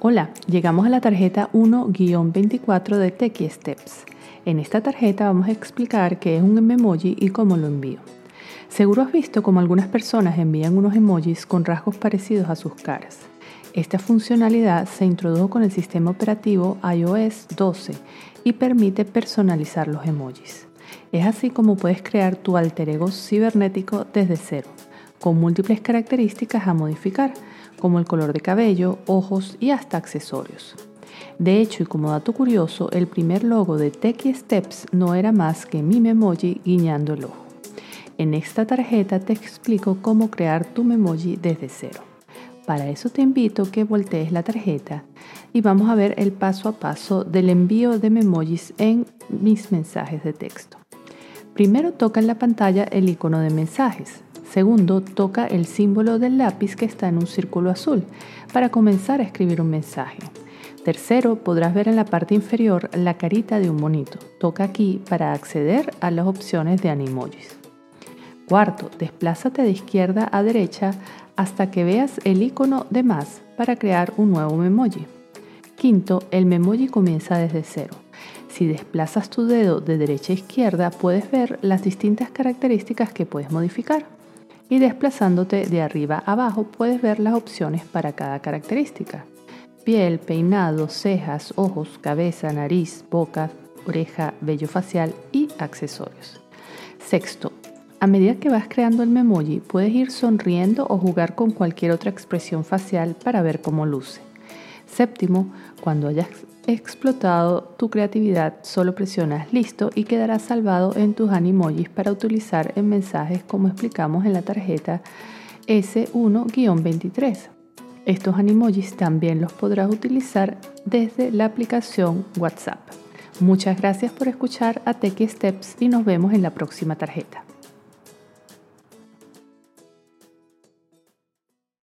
Hola, llegamos a la tarjeta 1-24 de Techie Steps. En esta tarjeta vamos a explicar qué es un memoji y cómo lo envío. Seguro has visto cómo algunas personas envían unos emojis con rasgos parecidos a sus caras. Esta funcionalidad se introdujo con el sistema operativo iOS 12 y permite personalizar los emojis. Es así como puedes crear tu alter ego cibernético desde cero, con múltiples características a modificar como el color de cabello, ojos y hasta accesorios. De hecho, y como dato curioso, el primer logo de Techie Steps no era más que mi memoji guiñando el ojo. En esta tarjeta te explico cómo crear tu memoji desde cero. Para eso te invito a que voltees la tarjeta y vamos a ver el paso a paso del envío de memojis en mis mensajes de texto. Primero toca en la pantalla el icono de mensajes. Segundo, toca el símbolo del lápiz que está en un círculo azul para comenzar a escribir un mensaje. Tercero, podrás ver en la parte inferior la carita de un monito. Toca aquí para acceder a las opciones de Animojis. Cuarto, desplázate de izquierda a derecha hasta que veas el icono de más para crear un nuevo memoji. Quinto, el memoji comienza desde cero. Si desplazas tu dedo de derecha a izquierda, puedes ver las distintas características que puedes modificar y desplazándote de arriba a abajo puedes ver las opciones para cada característica. Piel, peinado, cejas, ojos, cabeza, nariz, boca, oreja, vello facial y accesorios. Sexto, a medida que vas creando el memoji puedes ir sonriendo o jugar con cualquier otra expresión facial para ver cómo luce. Séptimo, cuando hayas explotado tu creatividad, solo presionas listo y quedará salvado en tus animojis para utilizar en mensajes como explicamos en la tarjeta S1-23. Estos animojis también los podrás utilizar desde la aplicación WhatsApp. Muchas gracias por escuchar a Techie Steps y nos vemos en la próxima tarjeta.